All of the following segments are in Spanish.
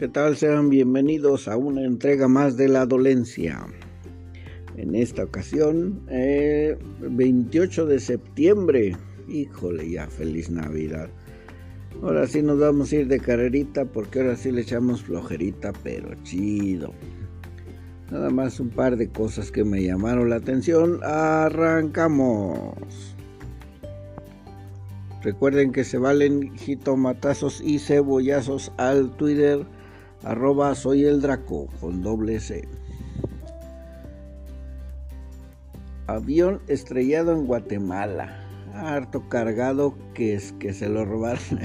¿Qué tal? Sean bienvenidos a una entrega más de la dolencia. En esta ocasión, 28 de septiembre. Híjole, ya feliz Navidad. Ahora sí nos vamos a ir de carrerita porque ahora sí le echamos flojerita, pero chido. Nada más un par de cosas que me llamaron la atención. Arrancamos. Recuerden que se valen jitomatazos y cebollazos al Twitter arroba soy el Draco con doble C. Avión estrellado en Guatemala. Harto cargado que es que se lo robaron.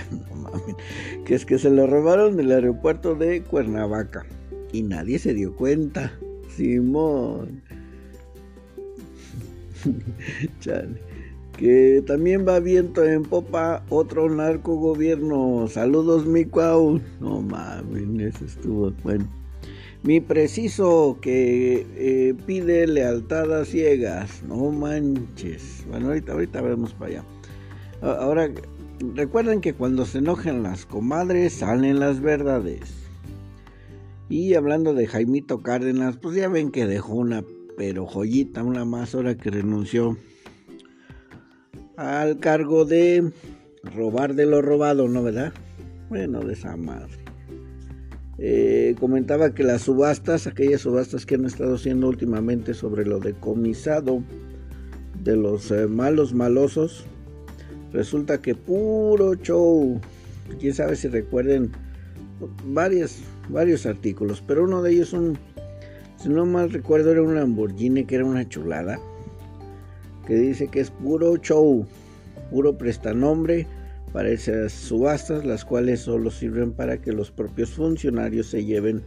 que es que se lo robaron del aeropuerto de Cuernavaca. Y nadie se dio cuenta. Simón. Chale que también va viento en popa otro narco gobierno. Saludos, mi cuau. No mames, eso estuvo bueno. Mi preciso que eh, pide lealtad a ciegas. No manches. Bueno, ahorita, ahorita vemos para allá. Ahora, recuerden que cuando se enojan las comadres salen las verdades. Y hablando de Jaimito Cárdenas, pues ya ven que dejó una pero joyita, una más hora que renunció al cargo de robar de lo robado, ¿no verdad? Bueno, de esa madre. Eh, comentaba que las subastas, aquellas subastas que han estado haciendo últimamente sobre lo decomisado de los eh, malos malosos, resulta que puro show. Quién sabe si recuerden varios, varios artículos, pero uno de ellos, un, si no mal recuerdo, era un Lamborghini que era una chulada que dice que es puro show, puro prestanombre para esas subastas, las cuales solo sirven para que los propios funcionarios se lleven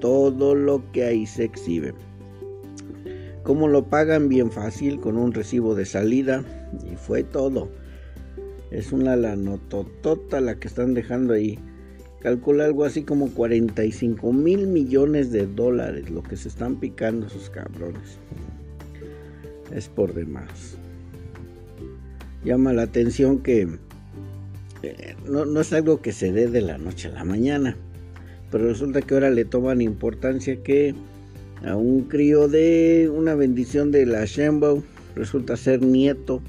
todo lo que ahí se exhibe. ¿Cómo lo pagan? Bien fácil, con un recibo de salida y fue todo. Es una lanototota la que están dejando ahí. Calcula algo así como 45 mil millones de dólares lo que se están picando esos cabrones es por demás. Llama la atención que eh, no, es algo que se dé de la noche a la mañana, pero resulta que ahora le toman importancia que a un crío de una bendición de la Shembo resulta ser nieto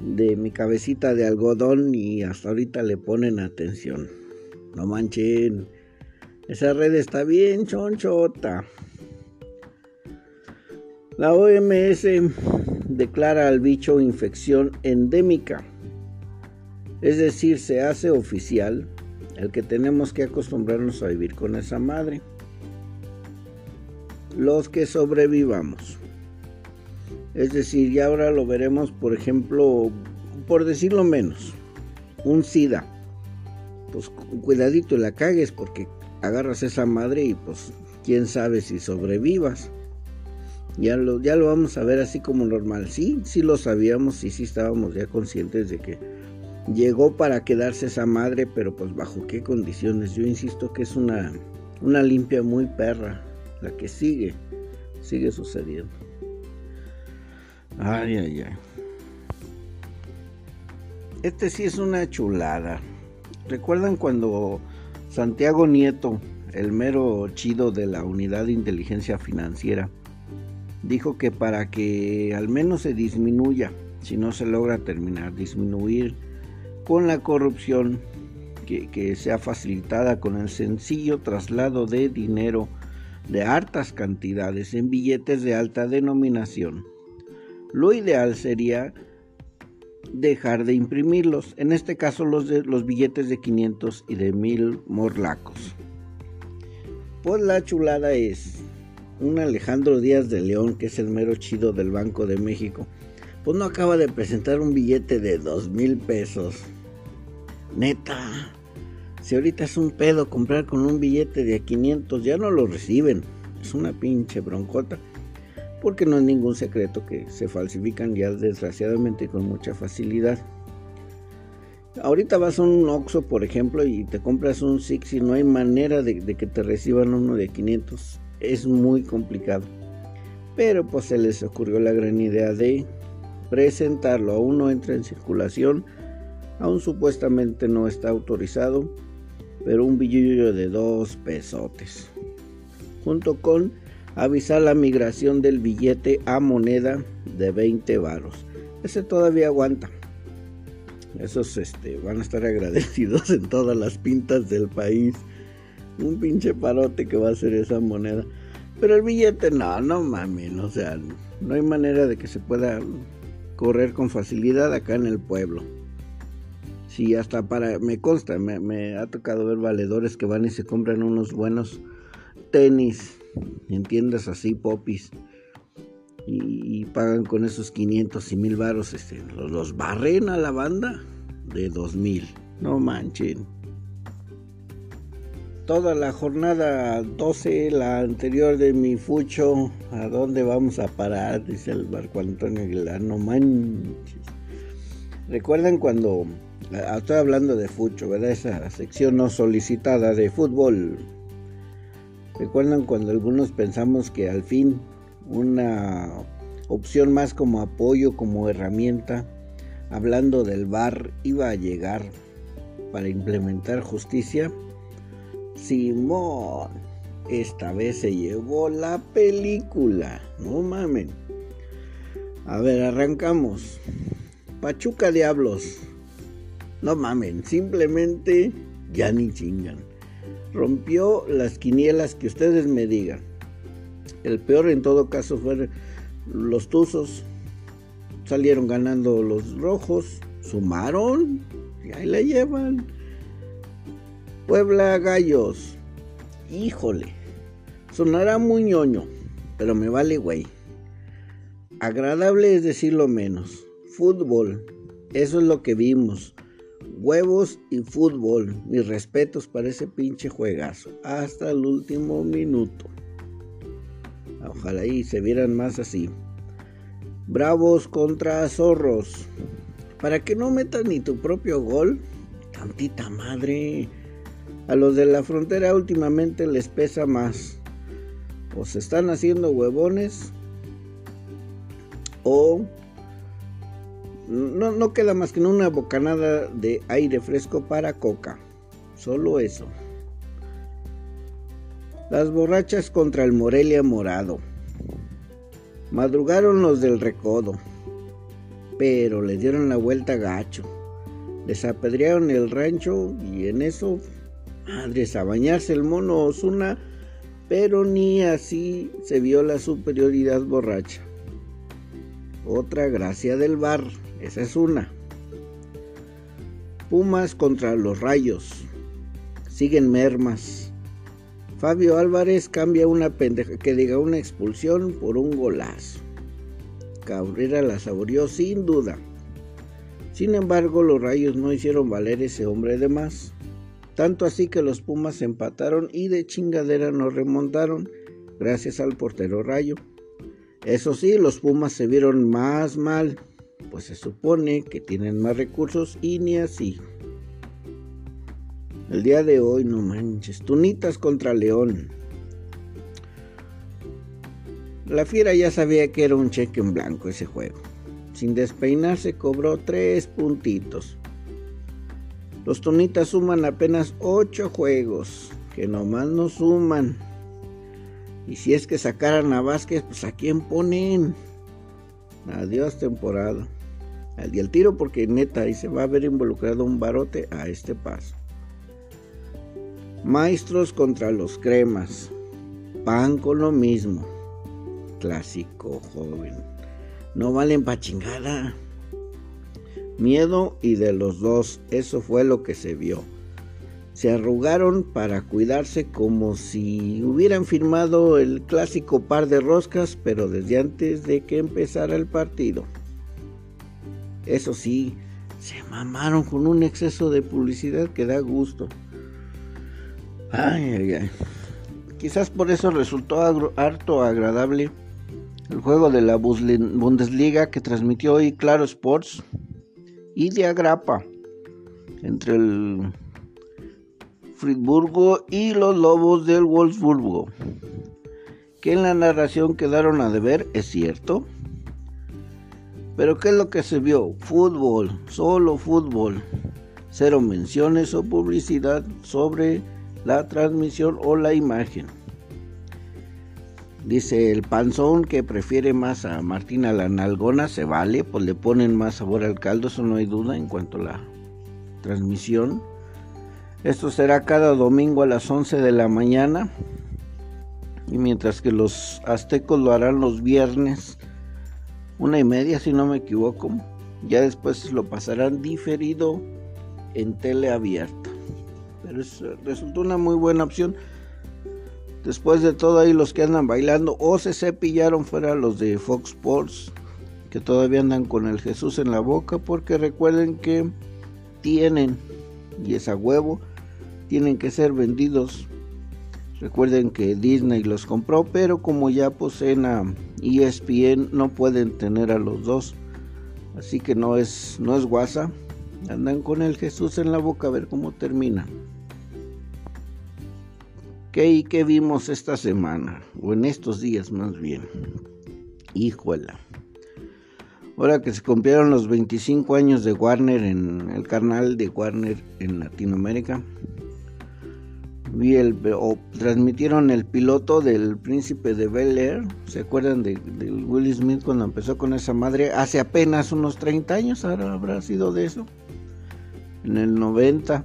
de mi cabecita de algodón y hasta ahorita le ponen atención. No manchen, esa red está bien chonchota. La OMS declara al bicho infección endémica, es decir, se hace oficial el que tenemos que acostumbrarnos a vivir con esa madre. Los que sobrevivamos. Es decir, ya ahora lo veremos, por ejemplo, por decirlo menos, un SIDA. Pues cuidadito la cagues porque agarras esa madre y pues quién sabe si sobrevivas. Ya lo, ya lo vamos a ver así como normal. Sí, sí lo sabíamos y sí estábamos ya conscientes de que llegó para quedarse esa madre, pero pues bajo qué condiciones. Yo insisto que es una, una limpia muy perra, la que sigue, sigue sucediendo. Ay, ay, ay. Este sí es una chulada. ¿Recuerdan cuando Santiago Nieto, el mero chido de la unidad de inteligencia financiera, dijo que para que al menos se disminuya, si no se logra terminar, disminuir con la corrupción que, que sea facilitada con el sencillo traslado de dinero de hartas cantidades en billetes de alta denominación. Lo ideal sería dejar de imprimirlos, en este caso los, de, los billetes de 500 y de 1000 morlacos. Pues la chulada es un Alejandro Díaz de León, que es el mero chido del Banco de México, pues no acaba de presentar un billete de dos mil pesos. Neta, si ahorita es un pedo comprar con un billete de 500, ya no lo reciben. Es una pinche broncota. Porque no es ningún secreto que se falsifican ya desgraciadamente con mucha facilidad. Ahorita vas a un Oxxo, por ejemplo, y te compras un Six no hay manera de, de que te reciban uno de 500 es muy complicado. Pero pues se les ocurrió la gran idea de presentarlo. Aún no entra en circulación, aún supuestamente no está autorizado, pero un billullo de dos pesotes. Junto con avisar la migración del billete a moneda de 20 varos. Ese todavía aguanta. Esos este, van a estar agradecidos en todas las pintas del país. Un pinche parote que va a ser esa moneda. Pero el billete no, no mames, o sea, no hay manera de que se pueda correr con facilidad acá en el pueblo. Sí, hasta para, me consta, me, ha tocado ver valedores que van y se compran unos buenos tenis en tiendas así, popis, y, pagan con esos 500 y 1000 varos, este, los, los barren a la banda de 2000, no manchen toda la jornada 12, la anterior de mi fucho, ¿a dónde vamos a parar? Dice el barco Antonio Aguilar, no manches. ¿Recuerdan cuando, ah, estoy hablando de fucho, ¿verdad? Esa sección no solicitada de fútbol. ¿Recuerdan cuando algunos pensamos que al fin una opción más como apoyo, como herramienta, hablando del bar, iba a llegar para implementar justicia? Simón, esta vez se llevó la película. No mamen. A ver, arrancamos. Pachuca Diablos. No mamen, simplemente ya ni chingan. Rompió las quinielas que ustedes me digan. El peor en todo caso fueron los Tuzos. Salieron ganando los rojos. Sumaron. Y ahí la llevan. Puebla Gallos. Híjole. Sonará muy ñoño, pero me vale güey. Agradable es decirlo menos. Fútbol. Eso es lo que vimos. Huevos y fútbol. Mis respetos para ese pinche juegazo. Hasta el último minuto. Ojalá y se vieran más así. Bravos contra zorros. Para que no metas ni tu propio gol. Tantita madre. A los de la frontera últimamente les pesa más. O se están haciendo huevones o no, queda más que una bocanada de aire fresco para coca. Solo eso. Las borrachas contra el Morelia Morado. Madrugaron los del recodo, pero le dieron la vuelta gacho. Les apedrearon el rancho y en eso Madres, a bañarse el mono Osuna, pero ni así se vio la superioridad borracha. Otra gracia del bar, esa es una. Pumas contra los rayos. Siguen mermas. Fabio Álvarez cambia una pendeja que diga una expulsión por un golazo. Cabrera la saboreó sin duda. Sin embargo, los rayos no hicieron valer ese hombre de más. Tanto así que los Pumas empataron y de chingadera nos remontaron gracias al portero Rayo. Eso sí, los Pumas se vieron más mal, pues se supone que tienen más recursos y ni así. El día de hoy, no manches, Tunitas contra León. La fiera ya sabía que era un cheque en blanco ese juego. Sin despeinarse cobró tres puntitos. Los Tonitas suman apenas 8 juegos, que nomás no suman. Y si es que sacaran a Vázquez, pues a quién ponen. Adiós temporada. Y el tiro porque neta ahí se va a ver involucrado un barote a este paso. Maestros contra los cremas. Pan con lo mismo. Clásico joven. No valen pa' chingada miedo y de los dos. Eso fue lo que se vio. Se arrugaron para cuidarse como si hubieran firmado el clásico par de roscas, pero desde antes de que empezara el partido. Eso sí, se mamaron con un exceso de publicidad que da gusto. Ay, ay, ay. Quizás por eso resultó harto agradable el juego de la Bundesliga que transmitió hoy Claro Sports y de agrapa entre el Friburgo y los Lobos del Wolfsburgo, que en la narración quedaron a deber, es cierto. Pero ¿qué es lo que se vio? Fútbol, solo fútbol. cero menciones o publicidad sobre la transmisión o la imagen. Dice el panzón que prefiere más a Martina la nalgona, se vale, pues le ponen más sabor al caldo, eso no hay duda en cuanto a la transmisión. Esto será cada domingo a las 11 de la mañana. Y mientras que los aztecos lo harán los viernes, una y media si no me equivoco. Ya después lo pasarán diferido en tele abierta. Pero es, resultó una muy buena opción. Después de todo ahí los que andan bailando o se cepillaron fuera los de Fox Sports que todavía andan con el Jesús en la boca porque recuerden que tienen y es a huevo tienen que ser vendidos. Recuerden que Disney los compró pero como ya poseen a ESPN no pueden tener a los dos. Así que no es no es guasa. Andan con el Jesús en la boca a ver cómo termina ¿Qué qué vimos esta semana? O en estos días más bien. Híjola. Ahora que se cumplieron los 25 años de Warner en el canal de Warner en Latinoamérica, vi el, o transmitieron el piloto del Príncipe de Bel Air. ¿Se acuerdan de, de, Will Smith cuando empezó con esa madre? Hace apenas unos 30 años, ahora habrá sido de eso. En el 90.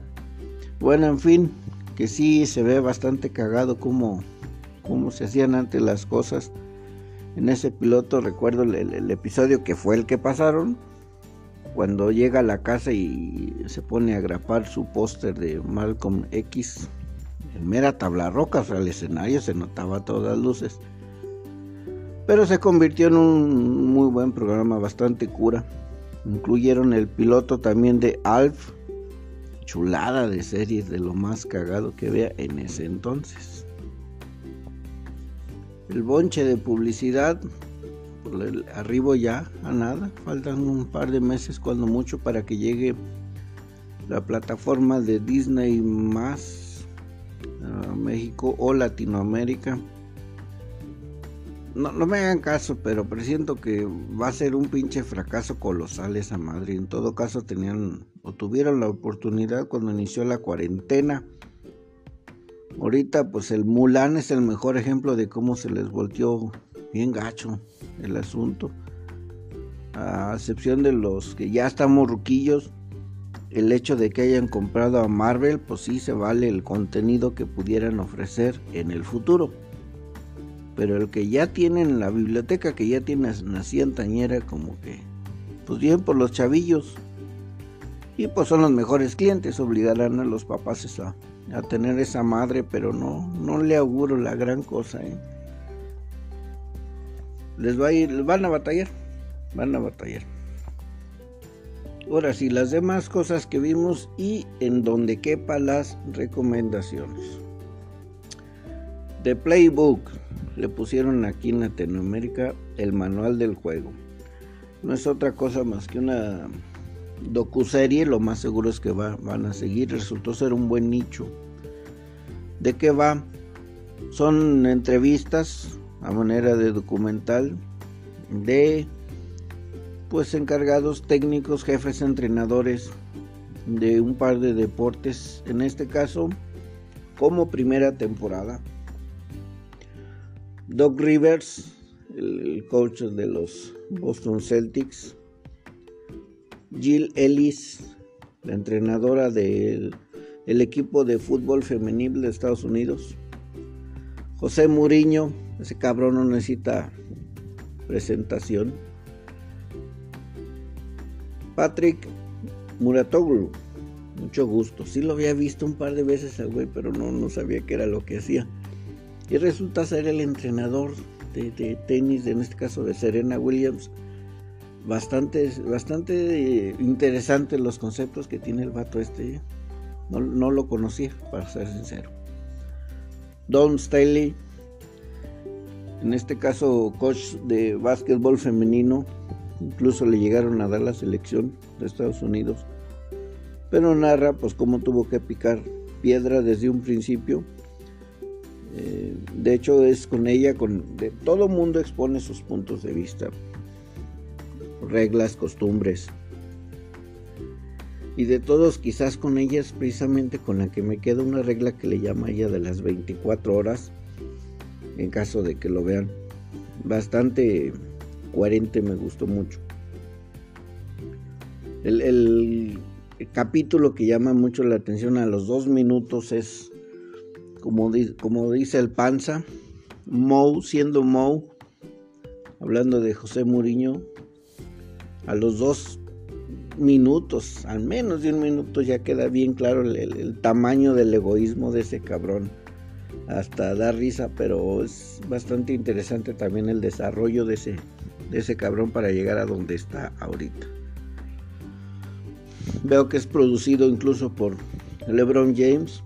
Bueno, en fin, que sí se ve bastante cagado como, se hacían antes las cosas. En ese piloto recuerdo el, episodio que fue el que pasaron, cuando llega a la casa y se pone a grapar su póster de Malcolm X en mera tabla roca, o el escenario se notaba todas las luces. Pero se convirtió en un muy buen programa, bastante cura. Incluyeron el piloto también de Alf, chulada de series de lo más cagado que vea en ese entonces. El bonche de publicidad, arribo ya a nada, faltan un par de meses cuando mucho para que llegue la plataforma de Disney más a México o Latinoamérica no, no me hagan caso, pero presiento que va a ser un pinche fracaso colosal esa madre. En todo caso tenían o tuvieron la oportunidad cuando inició la cuarentena. Ahorita pues el Mulan es el mejor ejemplo de cómo se les volteó bien gacho el asunto. A excepción de los que ya estamos ruquillos, el hecho de que hayan comprado a Marvel, pues sí se vale el contenido que pudieran ofrecer en el futuro pero el que ya tienen la biblioteca que ya tiene así antañera como que pues bien por los chavillos y pues son los mejores clientes obligarán a los papás a, tener esa madre pero no no le auguro la gran cosa ¿eh? les va a ir van a batallar van a batallar ahora sí las demás cosas que vimos y en donde quepa las recomendaciones The Playbook le pusieron aquí en Latinoamérica el manual del juego. No es otra cosa más que una docuserie, lo más seguro es que van a seguir. Resultó ser un buen nicho. ¿De qué va? Son entrevistas a manera de documental de pues encargados técnicos, jefes, entrenadores de un par de deportes, en este caso como primera temporada Doc Rivers, el, coach de los Boston Celtics, Jill Ellis, la entrenadora del equipo de fútbol femenil de Estados Unidos, José Muriño, ese cabrón no necesita presentación, Patrick Muratoglu, mucho gusto, sí lo había visto un par de veces al güey, pero no, no sabía qué era lo que hacía. Y resulta ser el entrenador de, tenis, en este caso de Serena Williams. Bastante, bastante interesante los conceptos que tiene el vato este. No, no lo conocía, para ser sincero. Don Staley, en este caso coach de básquetbol femenino, incluso le llegaron a dar la selección de Estados Unidos, pero narra pues cómo tuvo que picar piedra desde un principio eh, de hecho es con ella, con todo mundo expone sus puntos de vista, reglas, costumbres. Y de todos, quizás con ella es precisamente con la que me queda una regla que le llama ella de las 24 horas, en caso de que lo vean. Bastante coherente, me gustó mucho. El, capítulo que llama mucho la atención a los dos minutos es, como, como dice el panza, Mou siendo Mou, hablando de José Muriño, a los dos minutos, al menos de un minuto, ya queda bien claro el, tamaño del egoísmo de ese cabrón. Hasta da risa, pero es bastante interesante también el desarrollo de ese, de ese cabrón para llegar a donde está ahorita. Veo que es producido incluso por LeBron James.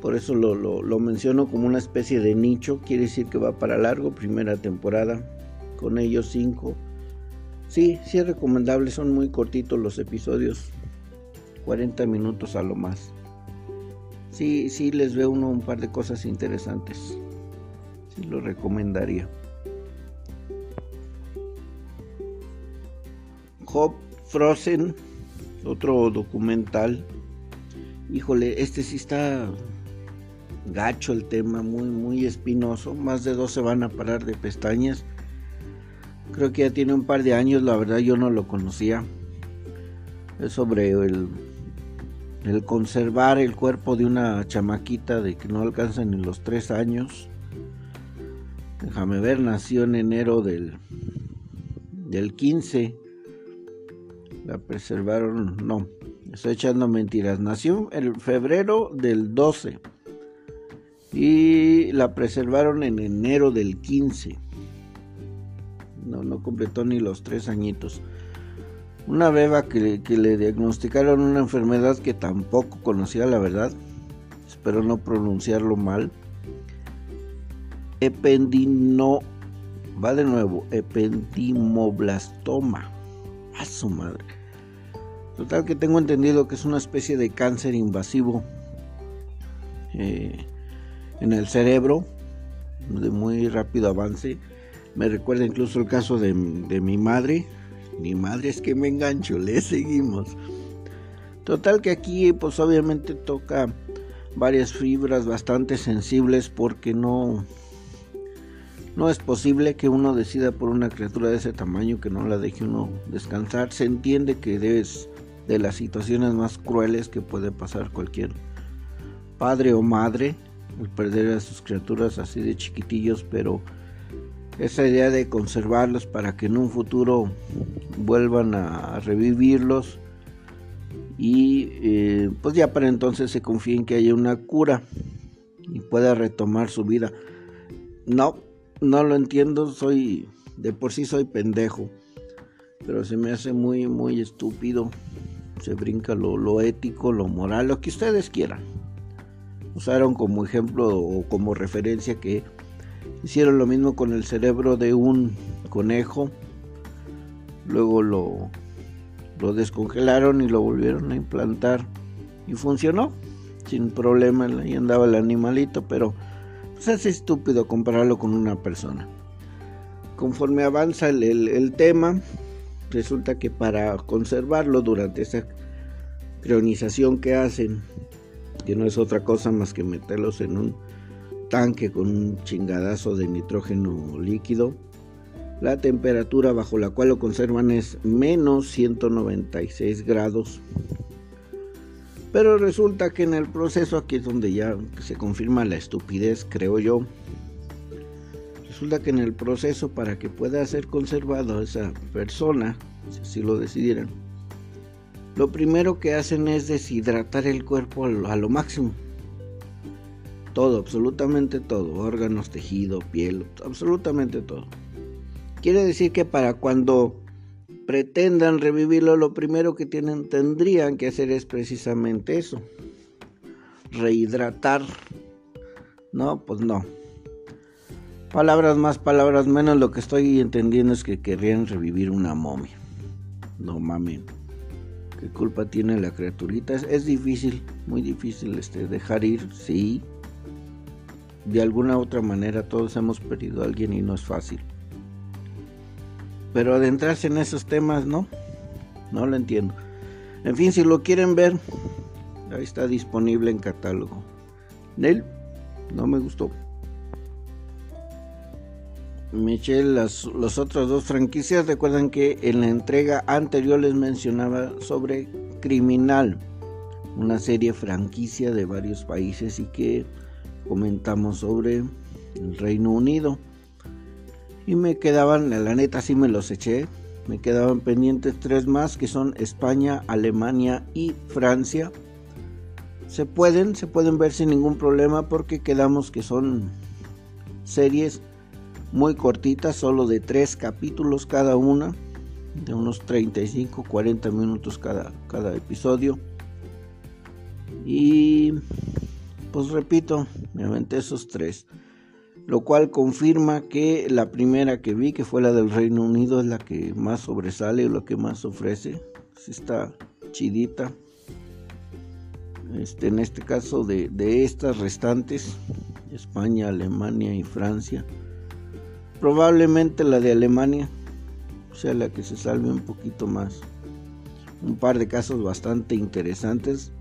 Por eso lo, lo, menciono como una especie de nicho. Quiere decir que va para largo. Primera temporada. Con ellos cinco Sí, sí es recomendable, son muy cortitos los episodios, 40 minutos a lo más. Sí, sí les veo uno un par de cosas interesantes. Sí lo recomendaría. Hop Frozen, otro documental. Híjole, este sí está gacho el tema, muy muy espinoso. Más de dos se van a parar de pestañas. Creo que ya tiene un par de años, la verdad yo no lo conocía. Es sobre el, el conservar el cuerpo de una chamaquita de que no alcanza ni los tres años. Déjame ver, nació en enero del, del 15. La preservaron, no, estoy echando mentiras. Nació en febrero del 12 y la preservaron en enero del 15 no, no completó ni los tres añitos. Una beba que, le diagnosticaron una enfermedad que tampoco conocía la verdad, espero no pronunciarlo mal. Ependino, va de nuevo, ependimoblastoma. A su madre. Total que tengo entendido que es una especie de cáncer invasivo eh, en el cerebro, de muy rápido avance me recuerda incluso el caso de, mi madre. Mi madre es que me engancho, le seguimos. Total que aquí pues obviamente toca varias fibras bastante sensibles porque no no es posible que uno decida por una criatura de ese tamaño que no la deje uno descansar. Se entiende que es de las situaciones más crueles que puede pasar cualquier padre o madre el perder a sus criaturas así de chiquitillos, pero esa idea de conservarlos para que en un futuro vuelvan a revivirlos y eh, pues ya para entonces se confía en que haya una cura y pueda retomar su vida. No, no lo entiendo, soy de por sí soy pendejo, pero se me hace muy muy estúpido. Se brinca lo, lo ético, lo moral, lo que ustedes quieran. Usaron como ejemplo o como referencia que Hicieron lo mismo con el cerebro de un conejo. Luego lo, lo descongelaron y lo volvieron a implantar. Y funcionó. Sin problema. Ahí andaba el animalito. Pero pues, es estúpido compararlo con una persona. Conforme avanza el, el tema, resulta que para conservarlo durante esa crionización que hacen, que no es otra cosa más que meterlos en un tanque con un chingadazo de nitrógeno líquido. La temperatura bajo la cual lo conservan es menos 196 grados. Pero resulta que en el proceso, aquí es donde ya se confirma la estupidez, creo yo. Resulta que en el proceso para que pueda ser conservado esa persona, si así lo decidieran, lo primero que hacen es deshidratar el cuerpo a lo máximo todo, absolutamente todo. Órganos, tejido, piel, absolutamente todo. Quiere decir que para cuando pretendan revivirlo, lo primero que tienen, tendrían que hacer es precisamente eso. Rehidratar. No, pues no. Palabras más, palabras menos, lo que estoy entendiendo es que querrían revivir una momia. No mames. ¿Qué culpa tiene la criaturita? Es, es difícil, muy difícil este, dejar ir, sí, de alguna u otra manera todos hemos perdido a alguien y no es fácil. Pero adentrarse en esos temas, no, no lo entiendo. En fin, si lo quieren ver, ahí está disponible en catálogo. Nel, no me gustó. Michelle, las, las otras dos franquicias, recuerdan que en la entrega anterior les mencionaba sobre Criminal, una serie franquicia de varios países y que comentamos sobre el Reino Unido. Y me quedaban, la neta sí me los eché, me quedaban pendientes tres más que son España, Alemania y Francia. Se pueden, se pueden ver sin ningún problema porque quedamos que son series muy cortitas, solo de tres capítulos cada una, de unos 35, 40 minutos cada, cada episodio. Y pues repito, me aventé esos tres. Lo cual confirma que la primera que vi, que fue la del Reino Unido, es la que más sobresale, lo que más ofrece. Sí está chidita. Este, en este caso de, de estas restantes, España, Alemania y Francia Probablemente la de Alemania sea la que se salve un poquito más. Un par de casos bastante interesantes.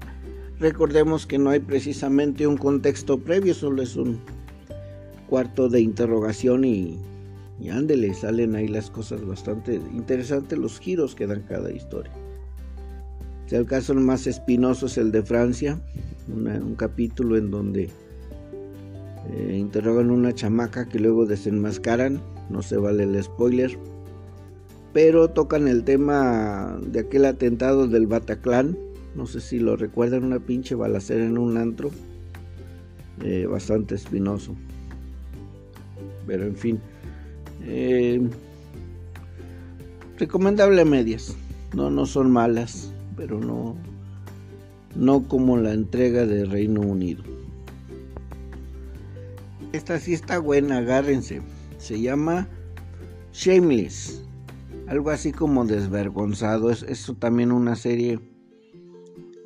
Recordemos que no hay precisamente un contexto previo, solo es un cuarto de interrogación y, y ándele, salen ahí las cosas bastante interesantes, los giros que dan cada historia. el caso más espinoso es el de Francia, un capítulo en donde eh, interrogan una chamaca que luego desenmascaran, no se vale el spoiler, pero tocan el tema de aquel atentado del Bataclan, no sé si lo recuerdan, una pinche balacera en un antro, eh, bastante espinoso, pero en fin, eh, recomendable a medias, no, no son malas, pero no, no como la entrega de Reino Unido. Esta sí está buena, agárrense. Se llama Shameless. Algo así como desvergonzado. Es, es también una serie.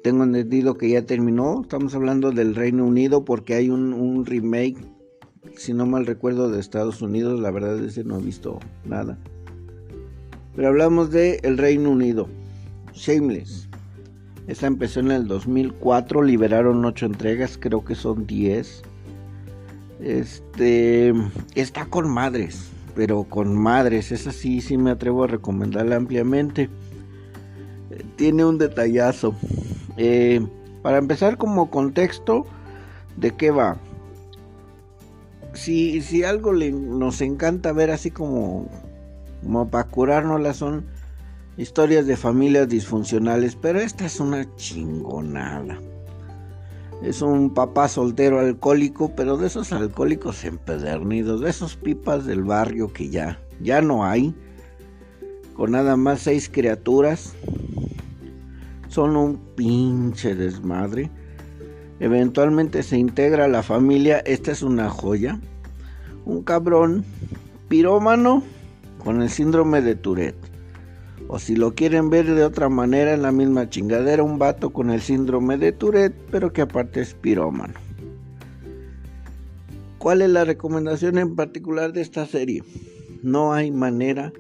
Tengo entendido que ya terminó. Estamos hablando del Reino Unido porque hay un, remake. Si no mal recuerdo de Estados Unidos. La verdad es que no he visto nada. Pero hablamos de el Reino Unido. Shameless. Esta empezó en el 2004. Liberaron 8 entregas. Creo que son 10 este está con madres, pero con madres, esa sí, sí me atrevo a recomendarla ampliamente. Tiene un detallazo. Eh, para empezar como contexto, ¿de qué va? Si, si algo nos encanta ver así como, como para curárnosla son historias de familias disfuncionales, pero esta es una chingonada es un papá soltero alcohólico, pero de esos alcohólicos empedernidos, de esos pipas del barrio que ya, ya no hay, con nada más seis criaturas, son un pinche desmadre. Eventualmente se integra a la familia, esta es una joya, un cabrón pirómano con el síndrome de Tourette. O si lo quieren ver de otra manera, en la misma chingadera, un vato con el síndrome de Tourette, pero que aparte es pirómano. ¿Cuál es la recomendación en particular de esta serie? No hay manera,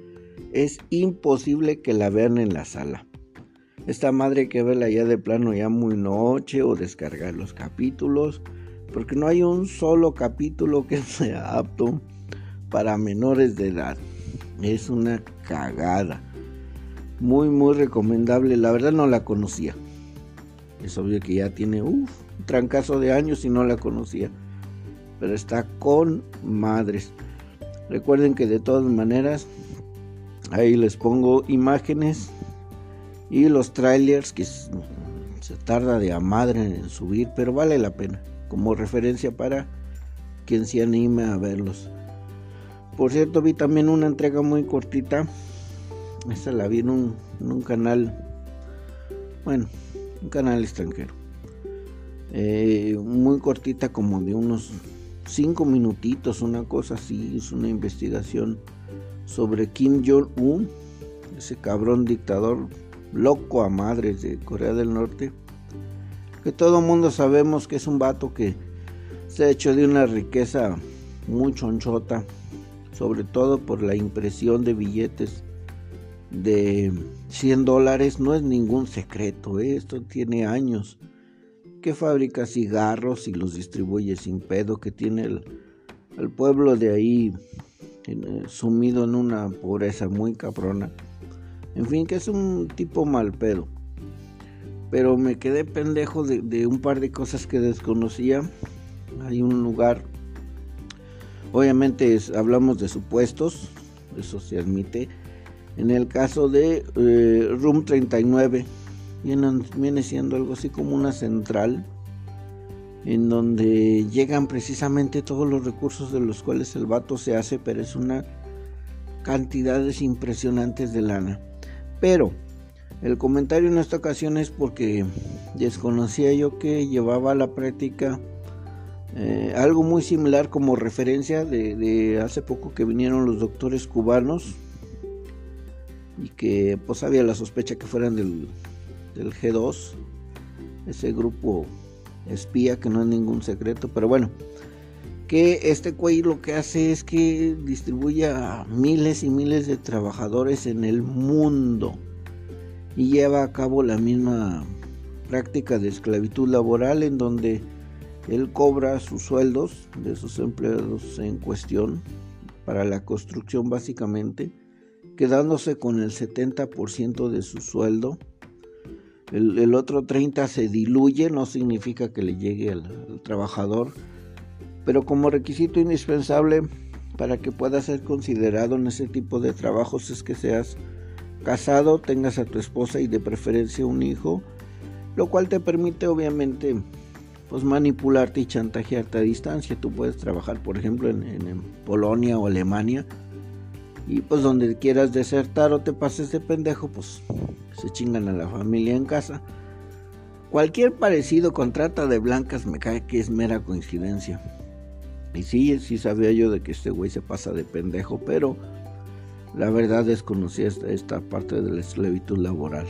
es imposible que la vean en la sala. Esta madre que verla ya de plano ya muy noche o descargar los capítulos, porque no hay un solo capítulo que sea apto para menores de edad. Es una cagada. Muy, muy recomendable. La verdad no la conocía. Es obvio que ya tiene un trancazo de años y no la conocía. Pero está con madres. Recuerden que de todas maneras, ahí les pongo imágenes y los trailers que se tarda de a madre en subir, pero vale la pena como referencia para quien se anime a verlos. Por cierto, vi también una entrega muy cortita esta la vi en un, canal, bueno, un canal extranjero. Eh, muy cortita, como de unos 5 minutitos, una cosa así. Es una investigación sobre Kim Jong-un, ese cabrón dictador loco a madres de Corea del Norte. Que todo mundo sabemos que es un vato que se ha hecho de una riqueza muy chonchota, sobre todo por la impresión de billetes de 100 dólares no es ningún secreto, ¿eh? esto tiene años que fabrica cigarros y los distribuye sin pedo, que tiene el, pueblo de ahí eh, sumido en una pobreza muy caprona. En fin, que es un tipo mal pedo. Pero me quedé pendejo de, un par de cosas que desconocía. Hay un lugar, obviamente hablamos de supuestos, eso se admite. En el caso de eh, Room 39, viene, siendo algo así como una central en donde llegan precisamente todos los recursos de los cuales el vato se hace, pero es una cantidades impresionantes de lana. Pero el comentario en esta ocasión es porque desconocía yo que llevaba a la práctica eh, algo muy similar como referencia de, hace poco que vinieron los doctores cubanos y que pues había la sospecha que fueran del, del G2, ese grupo espía que no es ningún secreto, pero bueno, que este cuello lo que hace es que distribuye a miles y miles de trabajadores en el mundo y lleva a cabo la misma práctica de esclavitud laboral en donde él cobra sus sueldos de sus empleados en cuestión para la construcción básicamente, quedándose con el 70% de su sueldo. El, otro 30 se diluye, no significa que le llegue al, trabajador, pero como requisito indispensable para que pueda ser considerado en ese tipo de trabajos es que seas casado, tengas a tu esposa y de preferencia un hijo, lo cual te permite obviamente pues manipularte y chantajearte a distancia. Tú puedes trabajar, por ejemplo, en, en, Polonia o Alemania y pues donde quieras desertar o te pases de pendejo, pues se chingan a la familia en casa. Cualquier parecido con trata de blancas me cae que es mera coincidencia. Y sí, sí sabía yo de que este güey se pasa de pendejo, pero la verdad desconocía esta, esta parte de la esclavitud laboral.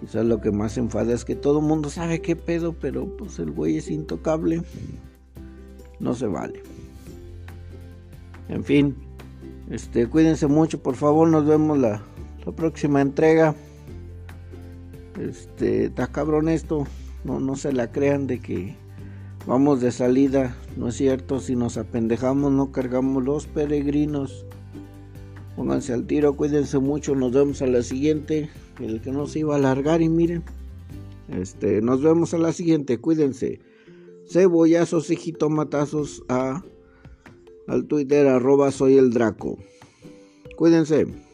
Quizás lo que más enfada es que todo el mundo sabe qué pedo, pero pues el güey es intocable. No se vale. En fin, este, cuídense mucho, por favor, nos vemos la, la próxima entrega. Este, está cabrón esto. No, no se la crean de que vamos de salida. No es cierto, si nos apendejamos no cargamos los peregrinos. Pónganse al tiro, cuídense mucho, nos vemos a la siguiente. El que no se iba a alargar y miren. Este, nos vemos a la siguiente, cuídense. Cebollazos y jitomatazos a al Twitter arroba soy el Draco. Cuídense.